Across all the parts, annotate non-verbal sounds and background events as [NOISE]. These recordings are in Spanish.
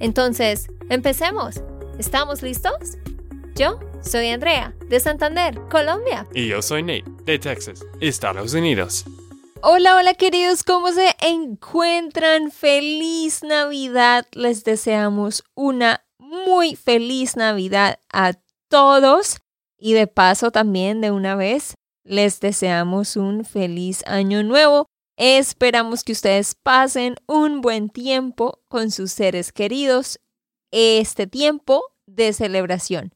Entonces, empecemos. ¿Estamos listos? Yo soy Andrea, de Santander, Colombia. Y yo soy Nate, de Texas, Estados Unidos. Hola, hola queridos, ¿cómo se encuentran? Feliz Navidad. Les deseamos una muy feliz Navidad a todos. Y de paso también de una vez les deseamos un feliz año nuevo. Esperamos que ustedes pasen un buen tiempo con sus seres queridos, este tiempo de celebración.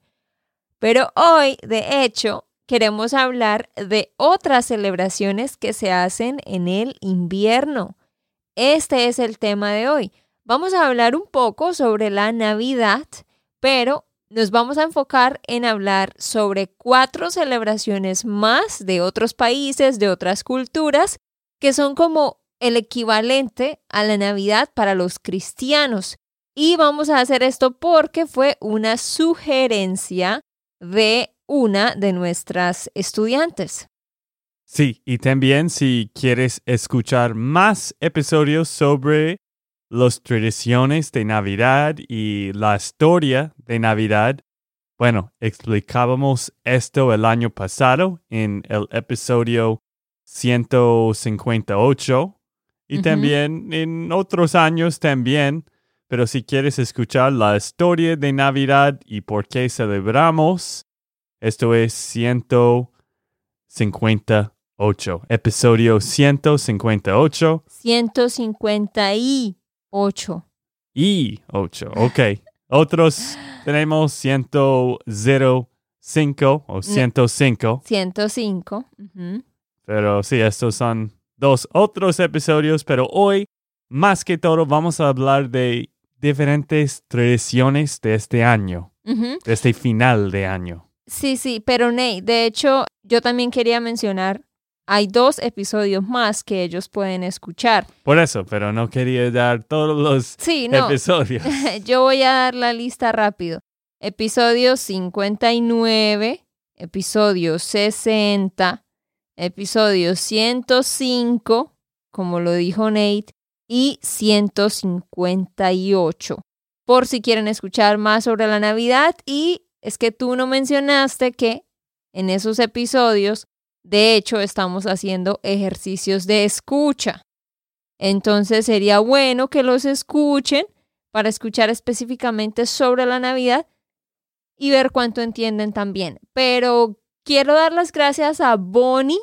Pero hoy, de hecho, queremos hablar de otras celebraciones que se hacen en el invierno. Este es el tema de hoy. Vamos a hablar un poco sobre la Navidad, pero nos vamos a enfocar en hablar sobre cuatro celebraciones más de otros países, de otras culturas, que son como el equivalente a la Navidad para los cristianos. Y vamos a hacer esto porque fue una sugerencia de una de nuestras estudiantes. Sí, y también si quieres escuchar más episodios sobre las tradiciones de Navidad y la historia de Navidad. Bueno, explicábamos esto el año pasado en el episodio 158 y también en otros años también. Pero si quieres escuchar la historia de Navidad y por qué celebramos, esto es 158, episodio 158. 150 y 8. Y 8, ok. Otros tenemos 105 o 105. 105. Pero sí, estos son dos otros episodios, pero hoy, más que todo, vamos a hablar de diferentes tradiciones de este año, de este final de año. Sí, sí, pero Ney, de hecho, yo también quería mencionar hay dos episodios más que ellos pueden escuchar. Por eso, pero no quería dar todos los episodios. [LAUGHS] Yo voy a dar la lista rápido. Episodio 59, episodio 60, episodio 105, como lo dijo Nate, y 158. Por si quieren escuchar más sobre la Navidad y es que tú no mencionaste que en esos episodios de hecho, estamos haciendo ejercicios de escucha. Entonces sería bueno que los escuchen para escuchar específicamente sobre la Navidad y ver cuánto entienden también. Pero quiero dar las gracias a Bonnie,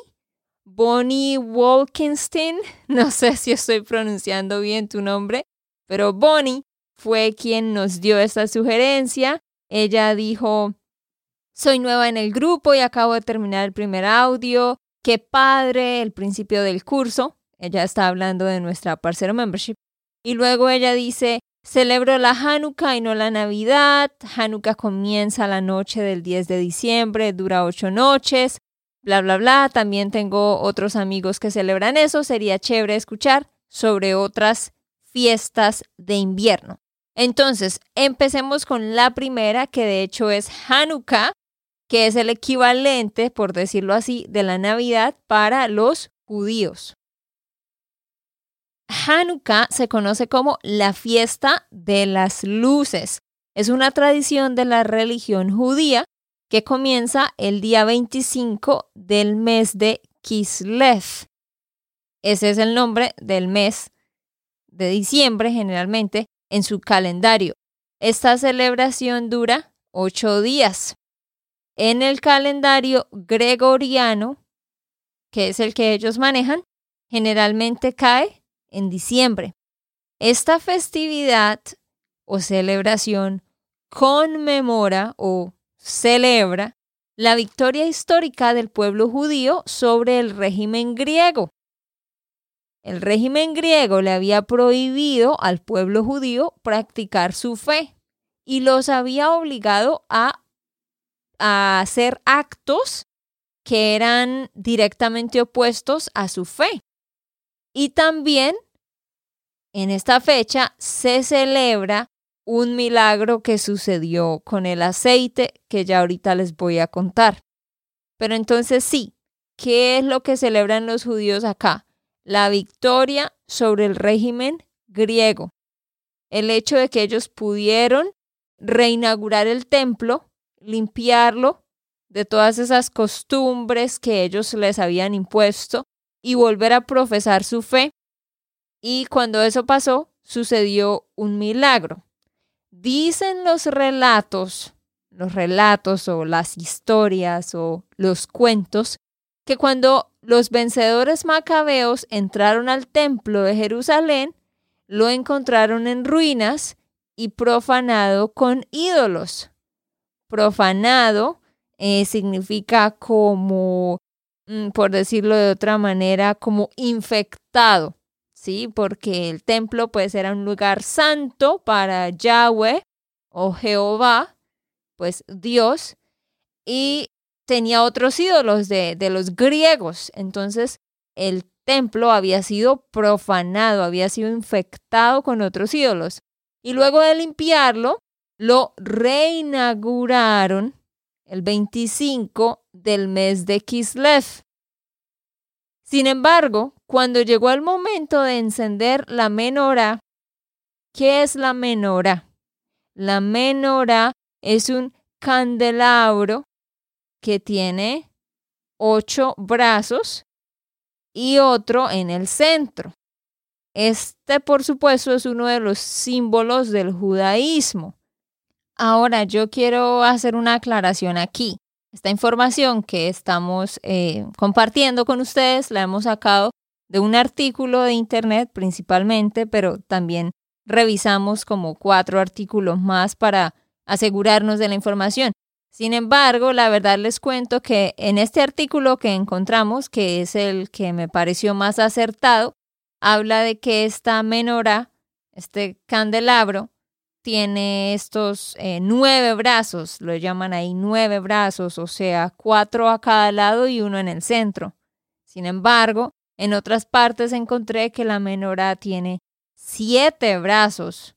Bonnie Wolkenstein, [LAUGHS] no sé si estoy pronunciando bien tu nombre, pero Bonnie fue quien nos dio esta sugerencia. Ella dijo, soy nueva en el grupo y acabo de terminar el primer audio. Qué padre, el principio del curso. Ella está hablando de nuestra parcero membership. Y luego ella dice, celebro la Hanukkah y no la Navidad. Hanukkah comienza la noche del 10 de diciembre, dura ocho noches, bla, bla, bla. También tengo otros amigos que celebran eso. Sería chévere escuchar sobre otras fiestas de invierno. Entonces, empecemos con la primera, que de hecho es Hanukkah, que es el equivalente, por decirlo así, de la Navidad para los judíos. Hanukkah se conoce como la fiesta de las luces. Es una tradición de la religión judía que comienza el día 25 del mes de Kislev. Ese es el nombre del mes de diciembre generalmente en su calendario. Esta celebración dura ocho días en el calendario gregoriano, que es el que ellos manejan, generalmente cae en diciembre. Esta festividad o celebración conmemora o celebra la victoria histórica del pueblo judío sobre el régimen griego. el régimen griego le había prohibido al pueblo judío practicar su fe y los había obligado a, hacer actos que eran directamente opuestos a su fe. Y también en esta fecha se celebra un milagro que sucedió con el aceite que ya ahorita les voy a contar. Pero entonces sí, ¿qué es lo que celebran los judíos acá? La victoria sobre el régimen griego. El hecho de que ellos pudieron reinaugurar el templo, limpiarlo de todas esas costumbres que ellos les habían impuesto y volver a profesar su fe. Y cuando eso pasó, sucedió un milagro. Dicen los relatos, los relatos o las historias o los cuentos, que cuando los vencedores macabeos entraron al templo de Jerusalén, lo encontraron en ruinas y profanado con ídolos. Profanado eh, significa como, mm, por decirlo de otra manera, como infectado, ¿sí? Porque el templo pues era un lugar santo para Yahweh o Jehová, pues Dios, y tenía otros ídolos de, de los griegos. Entonces el templo había sido profanado, había sido infectado con otros ídolos. Y luego de limpiarlo, lo reinauguraron el 25 del mes de Kislev. Sin embargo, cuando llegó el momento de encender la menorá, ¿qué es la menorá? La menorá es un candelabro que tiene ocho brazos y otro en el centro. Este, por supuesto, es uno de los símbolos del judaísmo. Ahora, yo quiero hacer una aclaración aquí. Esta información que estamos eh, compartiendo con ustedes la hemos sacado de un artículo de internet principalmente, pero también revisamos como cuatro artículos más para asegurarnos de la información. Sin embargo, la verdad les cuento que en este artículo que encontramos, que es el que me pareció más acertado, habla de que esta menora, este candelabro, tiene estos eh, nueve brazos, lo llaman ahí nueve brazos, o sea, cuatro a cada lado y uno en el centro. Sin embargo, en otras partes encontré que la menorá tiene siete brazos,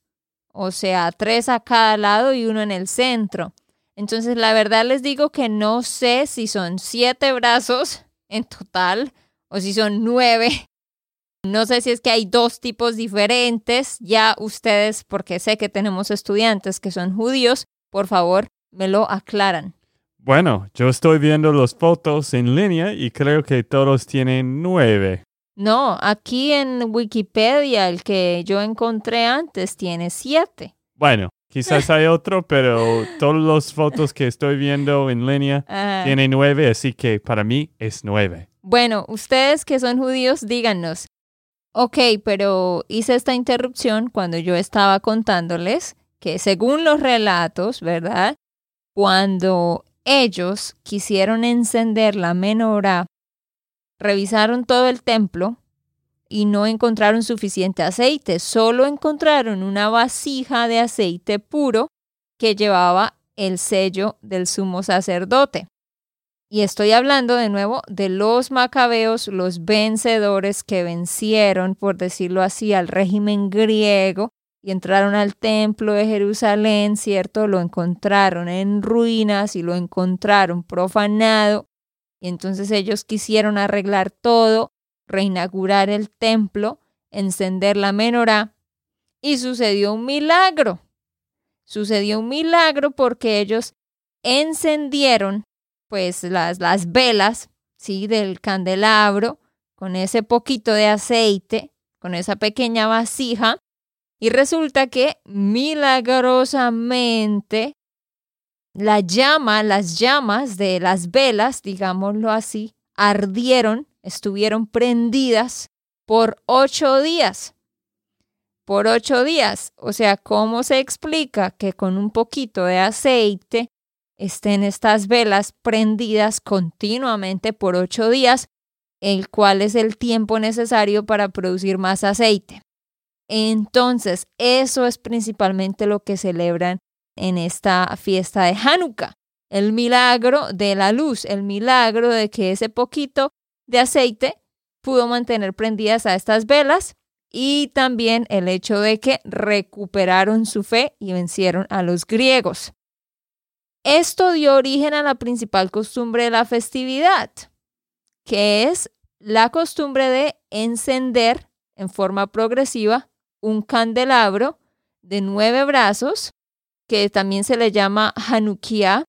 o sea, tres a cada lado y uno en el centro. Entonces, la verdad les digo que no sé si son siete brazos en total o si son nueve no sé si es que hay dos tipos diferentes. Ya ustedes, porque sé que tenemos estudiantes que son judíos, por favor, me lo aclaran. Bueno, yo estoy viendo las fotos en línea y creo que todos tienen nueve. No, aquí en Wikipedia el que yo encontré antes tiene siete. Bueno, quizás hay otro, pero todas las fotos que estoy viendo en línea [LAUGHS] tienen nueve, así que para mí es nueve. Bueno, ustedes que son judíos, díganos, Ok, pero hice esta interrupción cuando yo estaba contándoles que según los relatos, ¿verdad? Cuando ellos quisieron encender la menorá, revisaron todo el templo y no encontraron suficiente aceite, solo encontraron una vasija de aceite puro que llevaba el sello del sumo sacerdote. Y estoy hablando de nuevo de los macabeos, los vencedores que vencieron, por decirlo así, al régimen griego y entraron al templo de Jerusalén, ¿cierto? Lo encontraron en ruinas y lo encontraron profanado. Y entonces ellos quisieron arreglar todo, reinaugurar el templo, encender la menorá. Y sucedió un milagro. Sucedió un milagro porque ellos encendieron pues las, las velas, ¿sí? Del candelabro, con ese poquito de aceite, con esa pequeña vasija, y resulta que milagrosamente la llama, las llamas de las velas, digámoslo así, ardieron, estuvieron prendidas por ocho días. Por ocho días. O sea, ¿cómo se explica que con un poquito de aceite estén estas velas prendidas continuamente por ocho días, el cual es el tiempo necesario para producir más aceite. Entonces, eso es principalmente lo que celebran en esta fiesta de Hanukkah. El milagro de la luz, el milagro de que ese poquito de aceite pudo mantener prendidas a estas velas y también el hecho de que recuperaron su fe y vencieron a los griegos. Esto dio origen a la principal costumbre de la festividad, que es la costumbre de encender en forma progresiva un candelabro de nueve brazos, que también se le llama Hanukkah,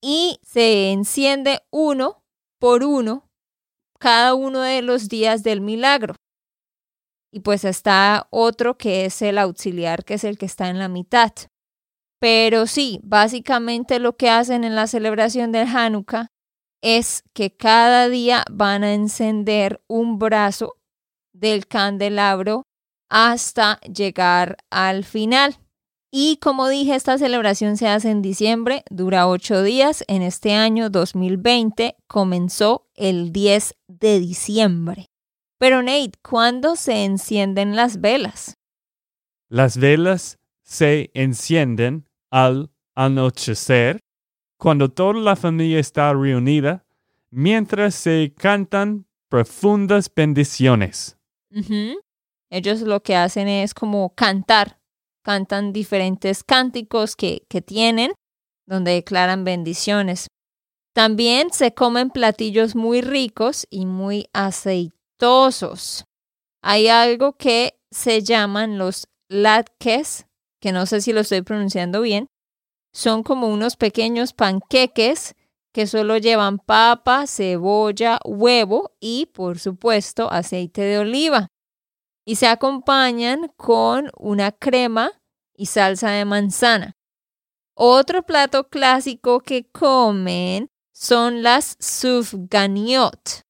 y se enciende uno por uno cada uno de los días del milagro. Y pues está otro que es el auxiliar, que es el que está en la mitad. Pero sí, básicamente lo que hacen en la celebración del Hanukkah es que cada día van a encender un brazo del candelabro hasta llegar al final. Y como dije, esta celebración se hace en diciembre, dura ocho días. En este año 2020 comenzó el 10 de diciembre. Pero Nate, ¿cuándo se encienden las velas? Las velas se encienden al anochecer, cuando toda la familia está reunida, mientras se cantan profundas bendiciones. Ellos lo que hacen es como cantar, cantan diferentes cánticos que, que tienen, donde declaran bendiciones. También se comen platillos muy ricos y muy aceitosos. Hay algo que se llaman los latkes, que no sé si lo estoy pronunciando bien. Son como unos pequeños panqueques que solo llevan papa, cebolla, huevo y, por supuesto, aceite de oliva y se acompañan con una crema y salsa de manzana. Otro plato clásico que comen son las sufganiot.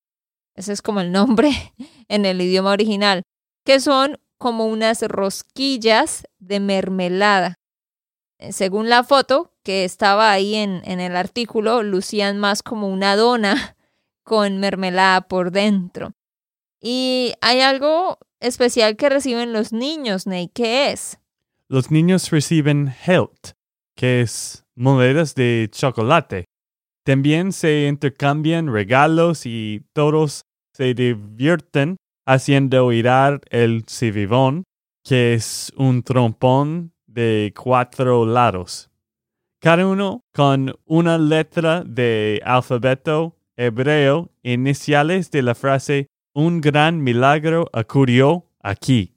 Ese es como el nombre [LAUGHS] en el idioma original, que son como unas rosquillas de mermelada. Eh, según la foto que estaba ahí en, el artículo, lucían más como una dona [LAUGHS] con mermelada por dentro. Y hay algo especial que reciben los niños, Ney. ¿Qué es? Los niños reciben Helt, que es monedas de chocolate. También se intercambian regalos y todos se divierten haciendo girar el civivón, que es un trompón de cuatro lados. Cada uno con una letra de alfabeto hebreo iniciales de la frase un gran milagro ocurrió aquí.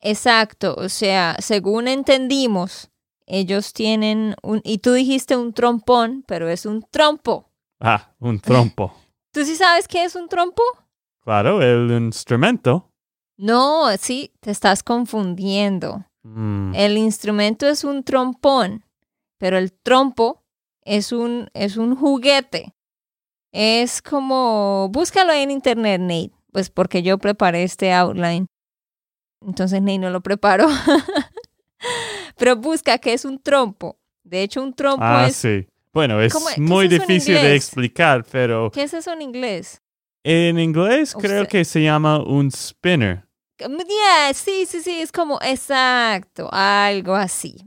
Exacto, o sea, según entendimos, ellos tienen un, y tú dijiste un trompón, pero es un trompo. Ah, un trompo. [LAUGHS] ¿Tú sí sabes qué es un trompo? Claro, el instrumento. No, sí, te estás confundiendo. Mm. El instrumento es un trompón, pero el trompo es un, es un juguete. Es como, búscalo en internet, Nate, pues porque yo preparé este outline. Entonces Nate no lo preparó. [LAUGHS] Pero busca que es un trompo. De hecho, un trompo ah, es... sí. Bueno, es muy difícil de explicar, pero... ¿Qué es eso en inglés? En inglés creo que se llama un spinner. Yeah, sí, sí, sí, es como exacto, algo así.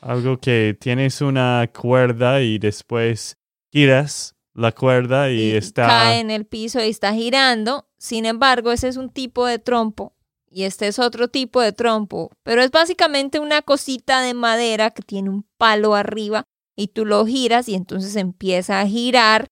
Algo que tienes una cuerda y después giras la cuerda y, está... Cae en el piso y está girando. Sin embargo, ese es un tipo de trompo y este es otro tipo de trompo. Pero es básicamente una cosita de madera que tiene un palo arriba y tú lo giras y entonces empieza a girar.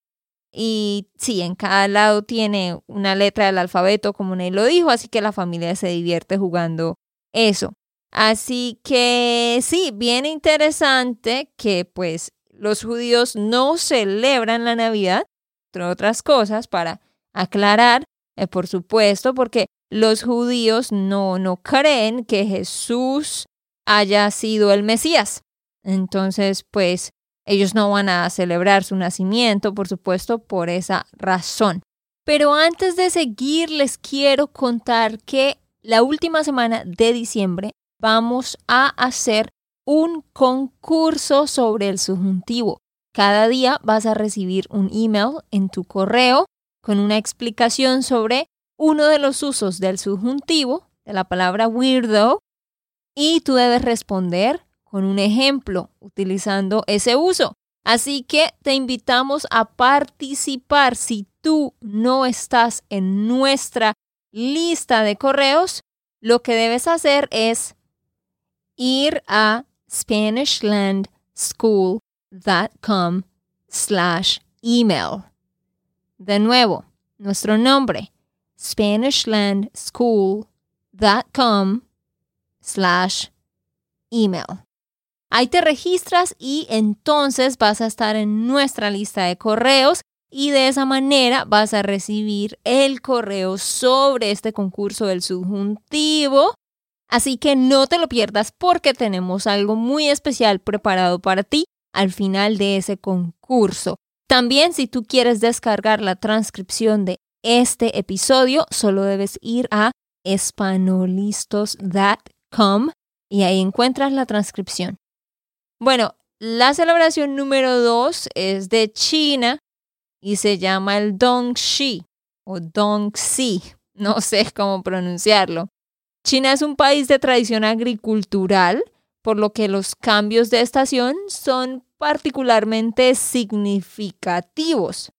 Y sí, en cada lado tiene una letra del alfabeto, como Ney lo dijo, así que la familia se divierte jugando eso. Así que sí, bien interesante que pues los judíos no celebran la Navidad, entre otras cosas, para aclarar, eh, por supuesto, porque los judíos no, no creen que Jesús haya sido el Mesías. Entonces, pues ellos no van a celebrar su nacimiento, por supuesto, por esa razón. Pero antes de seguir, les quiero contar que la última semana de diciembre vamos a hacer un concurso sobre el subjuntivo. Cada día vas a recibir un email en tu correo con una explicación sobre uno de los usos del subjuntivo de la palabra weirdo y tú debes responder con un ejemplo utilizando ese uso. Así que te invitamos a participar. Si tú no estás en nuestra lista de correos, lo que debes hacer es ir a SpanishLandSchool.com slash email. De nuevo, nuestro nombre, SpanishLandSchool.com slash email. Ahí te registras y entonces vas a estar en nuestra lista de correos y de esa manera vas a recibir el correo sobre este concurso del subjuntivo. Así que no te lo pierdas porque tenemos algo muy especial preparado para ti al final de ese concurso. También si tú quieres descargar la transcripción de este episodio, solo debes ir a espanolistos.com y ahí encuentras la transcripción. Bueno, la celebración número dos es de China y se llama el Dongxi o Dongxi, no [LAUGHS] sé cómo pronunciarlo. China es un país de tradición agricultural, por lo que los cambios de estación son particularmente significativos.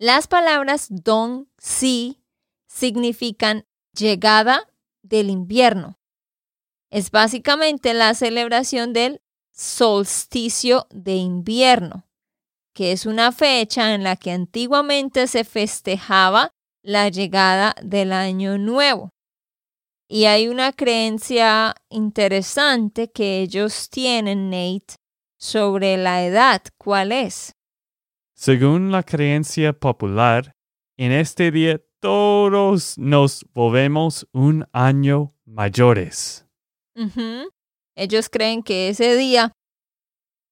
Las palabras Dongxi significan llegada del invierno. Es básicamente la celebración del solsticio de invierno que es una fecha en la que antiguamente se festejaba la llegada del año nuevo. Y hay una creencia interesante que ellos tienen, Nate, sobre la edad. ¿Cuál es? Según la creencia popular, en este día todos nos volvemos un año mayores. Ellos creen que ese día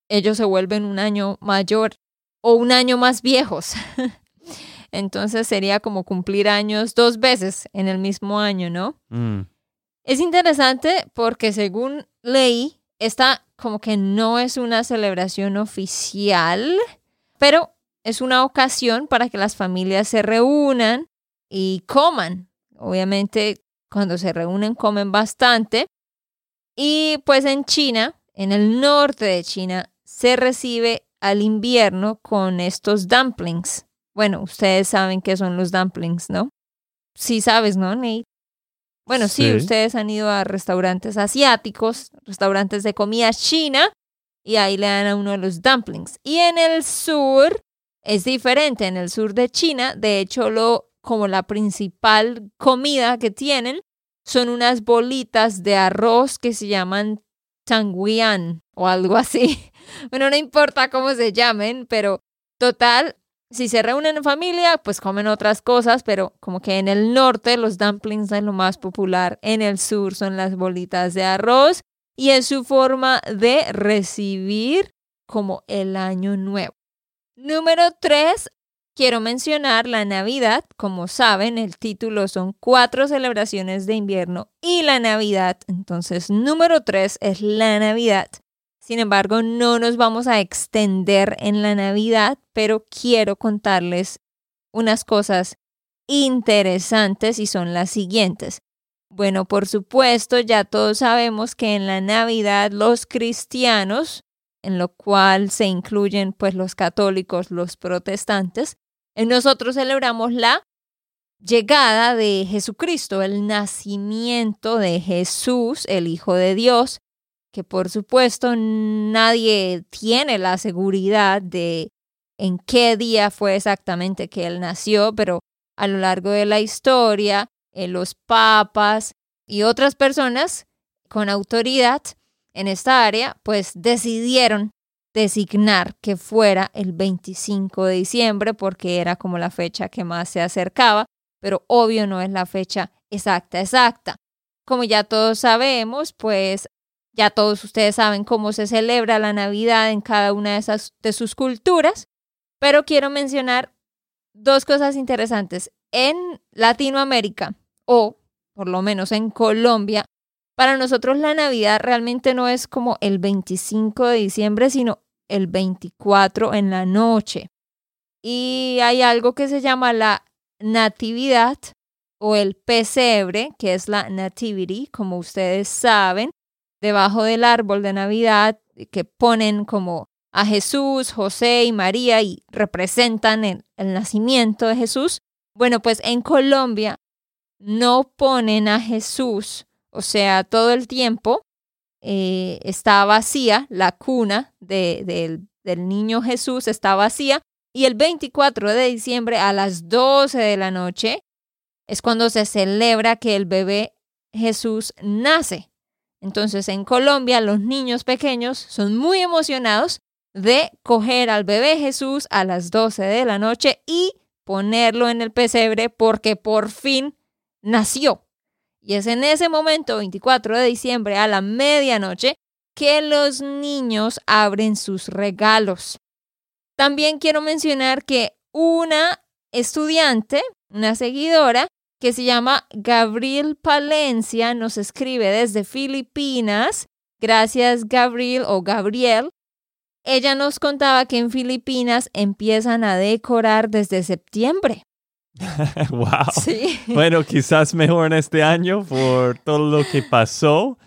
ellos se vuelven un año mayor o un año más viejos. [LAUGHS] Entonces sería como cumplir años dos veces en el mismo año, ¿no? Mm. Es interesante porque según leí, esta como que no es una celebración oficial, pero es una ocasión para que las familias se reúnan y coman. Obviamente, cuando se reúnen comen bastante. Y pues en China, en el norte de China, se recibe al invierno con estos dumplings. Bueno, ustedes saben qué son los dumplings, ¿no? Sí sabes, ¿no, Nate? Bueno, sí. ustedes han ido a restaurantes asiáticos, restaurantes de comida china, y ahí le dan a uno de los dumplings. Y en el sur es diferente. En el sur de China, de hecho, lo como la principal comida que tienen son unas bolitas de arroz que se llaman tanguian o algo así. [LAUGHS] Bueno, no importa cómo se llamen, pero total, si se reúnen en familia, pues comen otras cosas, pero como que en el norte los dumplings son lo más popular, en el sur son las bolitas de arroz y es su forma de recibir como el año nuevo. Número tres, quiero mencionar la Navidad. Como saben, el título son cuatro celebraciones de invierno y la Navidad. Entonces, número tres es la Navidad. Sin embargo, no nos vamos a extender en la Navidad, pero quiero contarles unas cosas interesantes y son las siguientes. Bueno, por supuesto, ya todos sabemos que en la Navidad los cristianos, en lo cual se incluyen pues los católicos, los protestantes, nosotros celebramos la llegada de Jesucristo, el nacimiento de Jesús, el Hijo de Dios, que por supuesto nadie tiene la seguridad de en qué día fue exactamente que él nació, pero a lo largo de la historia, eh, los papas y otras personas con autoridad en esta área, pues decidieron designar que fuera el 25 de diciembre porque era como la fecha que más se acercaba, pero obvio no es la fecha exacta, exacta. Como ya todos sabemos, pues ya todos ustedes saben cómo se celebra la Navidad en cada una de, esas, de sus culturas, pero quiero mencionar dos cosas interesantes. En Latinoamérica, o por lo menos en Colombia, para nosotros la Navidad realmente no es como el 25 de diciembre, sino el 24 en la noche. Y hay algo que se llama la natividad o el pesebre, que es la nativity, como ustedes saben, debajo del árbol de Navidad que ponen como a Jesús, José y María y representan el, nacimiento de Jesús. Bueno, pues en Colombia no ponen a Jesús, o sea, todo el tiempo eh, está vacía, la cuna del niño Jesús está vacía, y el 24 de diciembre a las 12 de la noche es cuando se celebra que el bebé Jesús nace. Entonces en Colombia los niños pequeños son muy emocionados de coger al bebé Jesús a las 12 de la noche y ponerlo en el pesebre porque por fin nació. Y es en ese momento, 24 de diciembre a la medianoche, que los niños abren sus regalos. También quiero mencionar que una estudiante, una seguidora, que se llama Gabriel Palencia, nos escribe desde Filipinas. Gracias, Gabriel o Gabriel. Ella nos contaba que en Filipinas empiezan a decorar desde septiembre. [LAUGHS] wow. Sí. Bueno, quizás mejor en este año por todo lo que pasó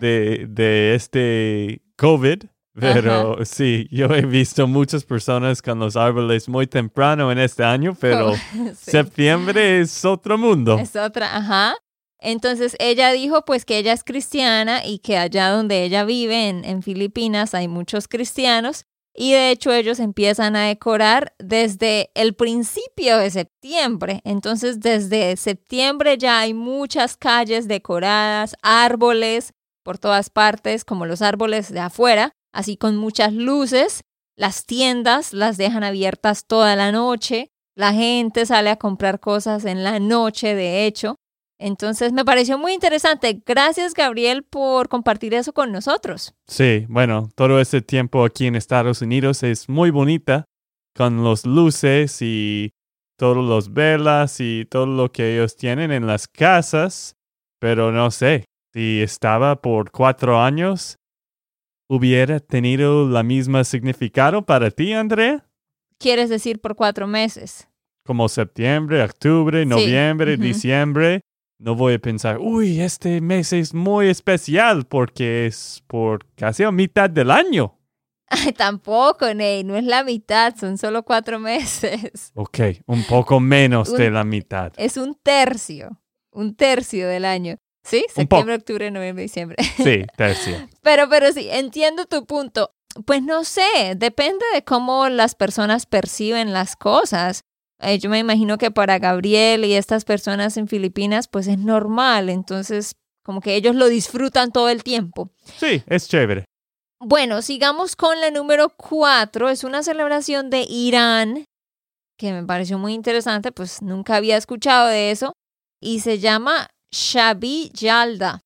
De, de este COVID. Pero sí, yo he visto muchas personas con los árboles muy temprano en este año, pero [LAUGHS] septiembre es otro mundo. Es otra, ajá. Entonces ella dijo pues que ella es cristiana y que allá donde ella vive, en, en Filipinas, hay muchos cristianos y de hecho ellos empiezan a decorar desde el principio de septiembre. Entonces desde septiembre ya hay muchas calles decoradas, árboles por todas partes, como los árboles de afuera así con muchas luces. Las tiendas las dejan abiertas toda la noche. La gente sale a comprar cosas en la noche, de hecho. Entonces me pareció muy interesante. Gracias, Gabriel, por compartir eso con nosotros. Sí, bueno, todo ese tiempo aquí en Estados Unidos es muy bonita, con los luces y todos los velas y todo lo que ellos tienen en las casas. Pero no sé, si estaba por cuatro años, hubiera tenido la misma significado para ti, Andrea? ¿Quieres decir por cuatro meses? Como septiembre, octubre, noviembre, diciembre. No voy a pensar, uy, este mes es muy especial porque es por casi a mitad del año. [LAUGHS] tampoco, Ney, no es la mitad, son solo cuatro meses. [LAUGHS] Ok, un poco menos de la mitad. Es un tercio, un tercio del año. Sí, septiembre, octubre, noviembre, diciembre. [LAUGHS] Sí, tercio. pero, pero sí, entiendo tu punto. Pues no sé, depende de cómo las personas perciben las cosas. Eh, yo me imagino que para Gabriel y estas personas en Filipinas, pues es normal. Entonces, como que ellos lo disfrutan todo el tiempo. Sí, es chévere. Bueno, sigamos con la número cuatro. Es una celebración de Irán que me pareció muy interesante, pues nunca había escuchado de eso. Y se llama Shabi Yalda.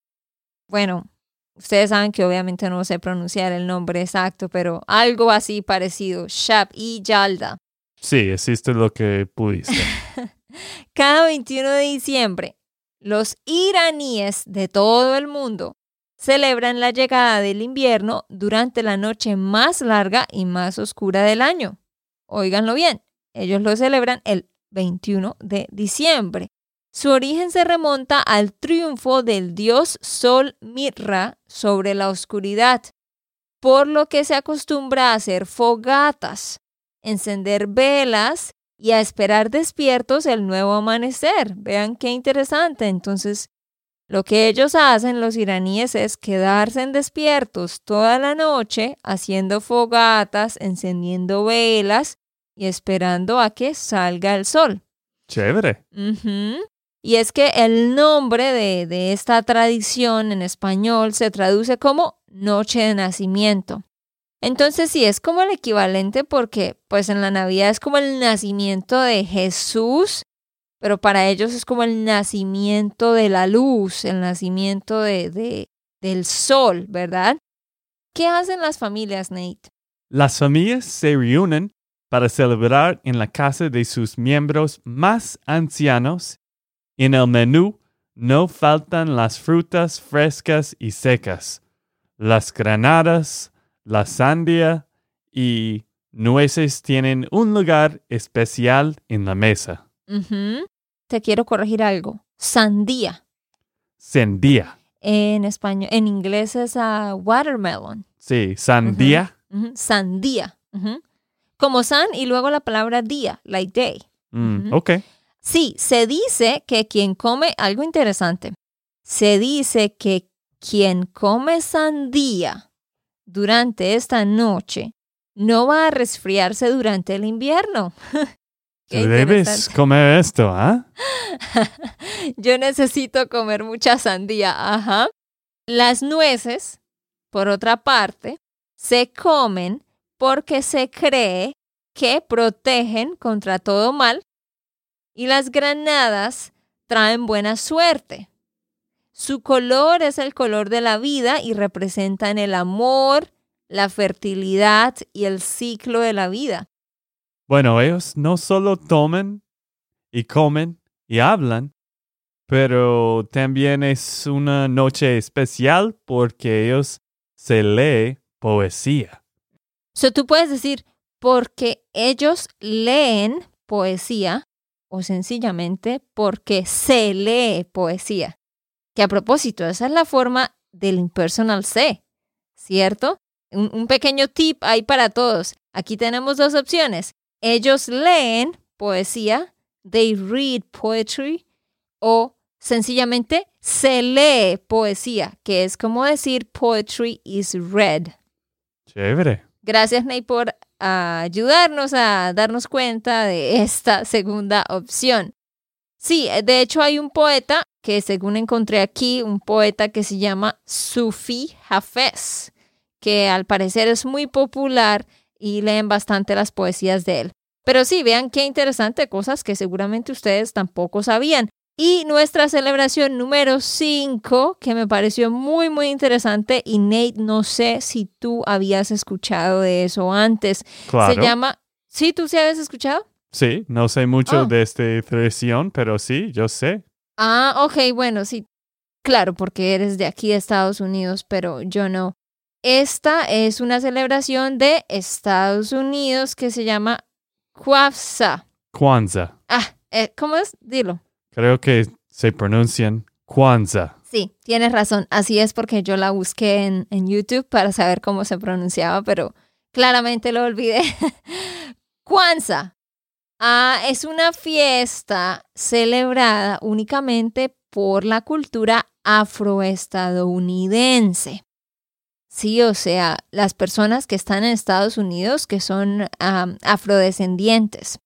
Bueno, ustedes saben que obviamente no sé pronunciar el nombre exacto, pero algo así parecido, Shabi Yalda. Sí, existe lo que pudiste. [LAUGHS] Cada 21 de diciembre, los iraníes de todo el mundo celebran la llegada del invierno durante la noche más larga y más oscura del año. Óiganlo bien, ellos lo celebran el 21 de diciembre. Su origen se remonta al triunfo del dios Sol Mirra sobre la oscuridad, por lo que se acostumbra a hacer fogatas, encender velas y a esperar despiertos el nuevo amanecer. Vean qué interesante. Entonces, lo que ellos hacen, los iraníes, es quedarse en despiertos toda la noche, haciendo fogatas, encendiendo velas y esperando a que salga el sol. Chévere. Y es que el nombre de, esta tradición en español se traduce como noche de nacimiento. Entonces sí, es como el equivalente porque pues en la Navidad es como el nacimiento de Jesús, pero para ellos es como el nacimiento de la luz, el nacimiento de, de, del sol, ¿verdad? ¿Qué hacen las familias, Nate? Las familias se reúnen para celebrar en la casa de sus miembros más ancianos en el menú no faltan las frutas frescas y secas, las granadas, la sandía y nueces tienen un lugar especial en la mesa. Te quiero corregir algo. Sandía. Sandía. En español, en inglés es ah, watermelon. Sí, sandía. Sandía. Como san y luego la palabra día, like day. Mm. Ok. Sí, se dice que quien come, algo interesante, se dice que quien come sandía durante esta noche no va a resfriarse durante el invierno. [LAUGHS] Debes comer esto, ¿ah? [LAUGHS] Yo necesito comer mucha sandía, ajá. Las nueces, por otra parte, se comen porque se cree que protegen contra todo mal y las granadas traen buena suerte. Su color es el color de la vida y representan el amor, la fertilidad y el ciclo de la vida. Bueno, ellos no solo toman y comen y hablan, pero también es una noche especial porque ellos se lee poesía. So, tú puedes decir, porque ellos leen poesía o sencillamente porque se lee poesía. Que a propósito, esa es la forma del impersonal C, ¿cierto? Un, un pequeño tip ahí para todos. Aquí tenemos dos opciones. Ellos leen poesía, they read poetry, o sencillamente se lee poesía, que es como decir poetry is read. Chévere. Gracias, Ney, por ayudarnos a darnos cuenta de esta segunda opción. Sí, de hecho hay un poeta que según encontré aquí, un poeta que se llama Sufi Hafez, que al parecer es muy popular y leen bastante las poesías de él. Pero sí, vean qué interesante, cosas que seguramente ustedes tampoco sabían. Y nuestra celebración número 5, que me pareció muy, muy interesante. Y Nate, no sé si tú habías escuchado de eso antes. Claro. Se llama... ¿Sí, tú sí habías escuchado? Sí, no sé mucho Oh. de esta tradición, pero sí, yo sé. Ah, ok, bueno, sí. Claro, porque eres de aquí de Estados Unidos, pero yo no. Esta es una celebración de Estados Unidos que se llama Kwanzaa. Kwanzaa. Ah, eh, ¿cómo es? Dilo. Creo que se pronuncian Kwanzaa. Sí, tienes razón. Así es porque yo la busqué en, en YouTube para saber cómo se pronunciaba, pero claramente lo olvidé. [LAUGHS] Kwanzaa. Ah, es una fiesta celebrada únicamente por la cultura afroestadounidense. Sí, o sea, las personas que están en Estados Unidos que son afrodescendientes.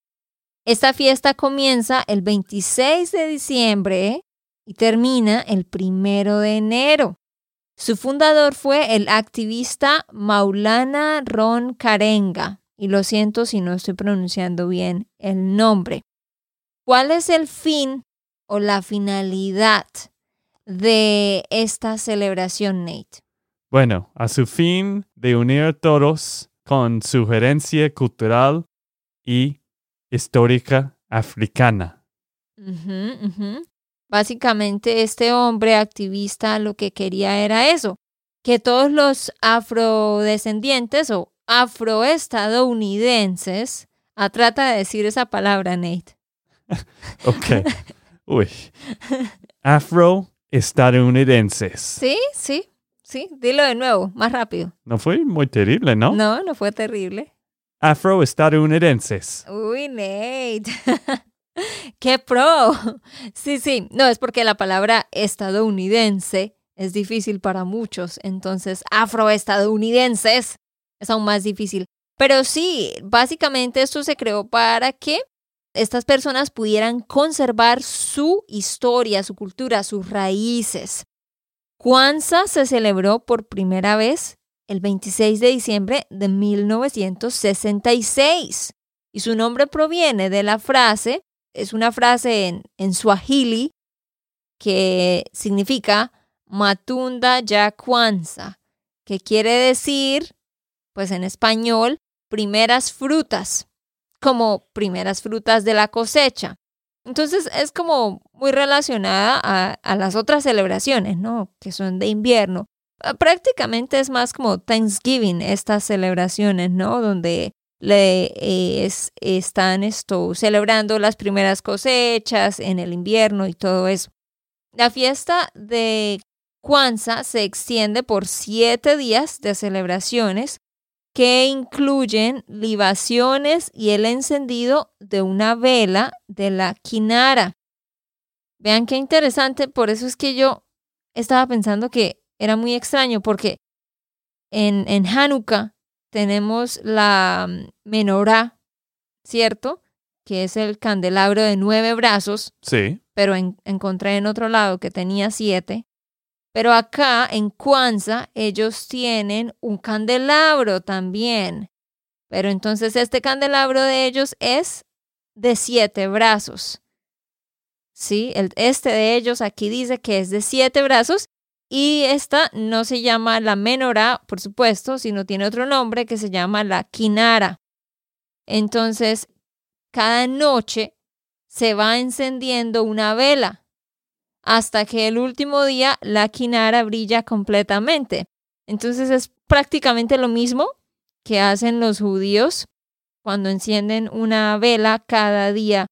Esta fiesta comienza el 26 de diciembre y termina el primero de enero. Su fundador fue el activista Maulana Ron Karenga, y lo siento si no estoy pronunciando bien el nombre. ¿Cuál es el fin o la finalidad de esta celebración, Nate? Bueno, a su fin de unir a todos con su herencia cultural y histórica africana. Básicamente este hombre activista lo que quería era eso, que todos los afrodescendientes o afroestadounidenses, ah, trata de decir esa palabra, Nate. [LAUGHS] Ok. Uy. Afro-estadounidenses. Sí, sí, sí, dilo de nuevo, más rápido. No fue muy terrible, ¿no? No, no fue terrible. Afro-estadounidenses. Uy, Nate. [LAUGHS] ¡Qué pro! Sí, sí. No, es porque la palabra estadounidense es difícil para muchos. Entonces, afroestadounidenses es aún más difícil. Pero sí, básicamente esto se creó para que estas personas pudieran conservar su historia, su cultura, sus raíces. Kwanzaa se celebró por primera vez el 26 de diciembre de 1966 y su nombre proviene de la frase, es una frase en, en Swahili que significa Matunda ya Kwanzaa, que quiere decir, pues en español, primeras frutas, como primeras frutas de la cosecha. Entonces es como muy relacionada a, las otras celebraciones, ¿no? Que son de invierno. Ah, prácticamente es más como Thanksgiving, estas celebraciones, ¿no? Donde le, eh, están celebrando las primeras cosechas en el invierno y todo eso. La fiesta de Kwanzaa se extiende por siete días de celebraciones que incluyen libaciones y el encendido de una vela de la Kinara. Vean qué interesante, por eso es que yo estaba pensando que era muy extraño, porque en, en Hanukkah tenemos la mm, menorá, ¿cierto? Que es el candelabro de nueve brazos. Sí. Pero encontré en otro lado que tenía siete. Pero acá en Kwanzaa ellos tienen un candelabro también. Pero entonces este candelabro de ellos es de siete brazos. Sí, el, este de ellos aquí dice que es de siete brazos y esta no se llama la menorá, por supuesto, sino tiene otro nombre que se llama la quinara. Entonces, cada noche se va encendiendo una vela hasta que el último día la quinara brilla completamente. Entonces es prácticamente lo mismo que hacen los judíos cuando encienden una vela cada día,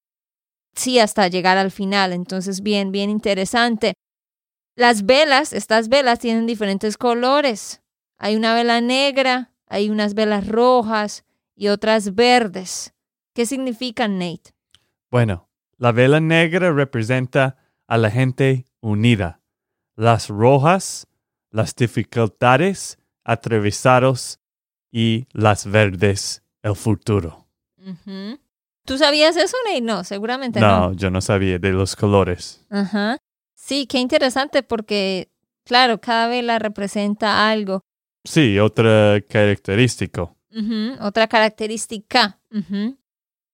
sí, hasta llegar al final. Entonces, bien, bien interesante. Las velas, estas velas tienen diferentes colores. Hay una vela negra, hay unas velas rojas y otras verdes. ¿Qué significan, Nate? Bueno, la vela negra representa a la gente unida. Las rojas, las dificultades atravesados y las verdes, el futuro. ¿Tú sabías eso, Nate? No, seguramente no. No, yo no sabía de los colores. Ajá. Sí, qué interesante porque, claro, cada vela representa algo. Sí, otra característica. otra característica.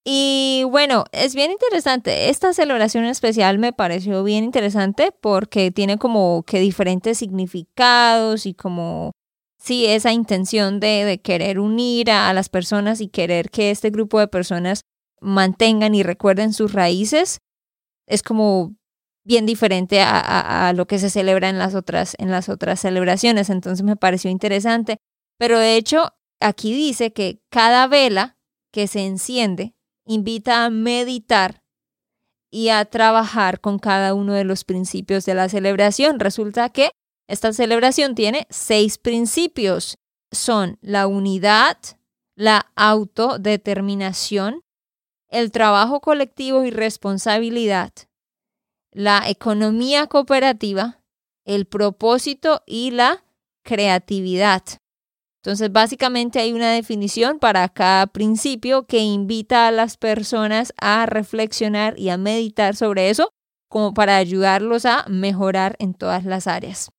Y bueno, es bien interesante. Esta celebración especial me pareció bien interesante porque tiene como que diferentes significados y como, sí, esa intención de, de querer unir a, a las personas y querer que este grupo de personas mantengan y recuerden sus raíces. Es como bien diferente a, lo que se celebra en las, otras, en las otras celebraciones. Entonces me pareció interesante. Pero de hecho, aquí dice que cada vela que se enciende invita a meditar y a trabajar con cada uno de los principios de la celebración. Resulta que esta celebración tiene seis principios. Son la unidad, la autodeterminación, el trabajo colectivo y responsabilidad, la economía cooperativa, el propósito y la creatividad. Entonces, básicamente hay una definición para cada principio que invita a las personas a reflexionar y a meditar sobre eso, como para ayudarlos a mejorar en todas las áreas.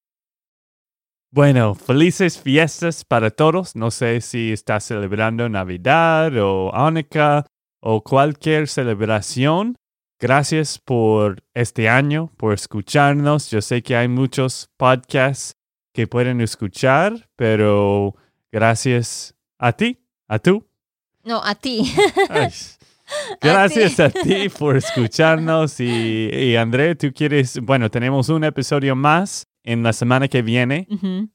Bueno, felices fiestas para todos. No sé si estás celebrando Navidad o Hanukkah o cualquier celebración. Gracias por este año, por escucharnos. Yo sé que hay muchos podcasts que pueden escuchar, pero gracias a ti, a tú. No, a ti. [LAUGHS] gracias a ti. por escucharnos. Y, y, André, tú quieres, bueno, tenemos un episodio más en la semana que viene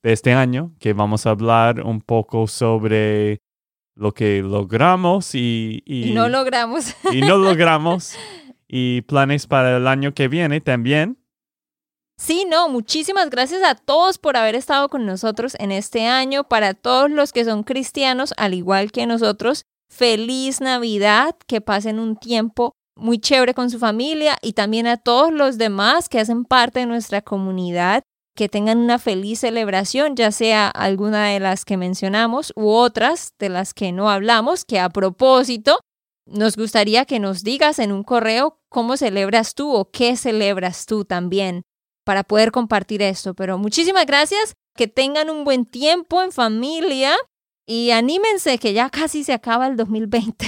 de este año, que vamos a hablar un poco sobre lo que logramos y, y no logramos. Y no [LAUGHS] logramos. y planes para el año que viene también. Sí, no, muchísimas gracias a todos por haber estado con nosotros en este año. Para todos los que son cristianos, al igual que nosotros, feliz Navidad, que pasen un tiempo muy chévere con su familia y también a todos los demás que hacen parte de nuestra comunidad, que tengan una feliz celebración, ya sea alguna de las que mencionamos u otras de las que no hablamos, que a propósito, nos gustaría que nos digas en un correo cómo celebras tú o qué celebras tú también para poder compartir esto. Pero muchísimas gracias, que tengan un buen tiempo en familia y anímense que ya casi se acaba el 2020.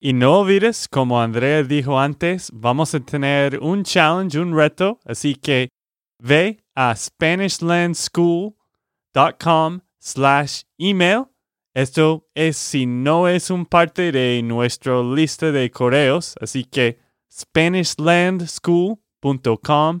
Y no olvides, como Andrea dijo antes, vamos a tener un challenge, un reto, así que ve a SpanishLandSchool.com slash email esto es si no es un parte de nuestra lista de correos, así que SpanishLandSchool.com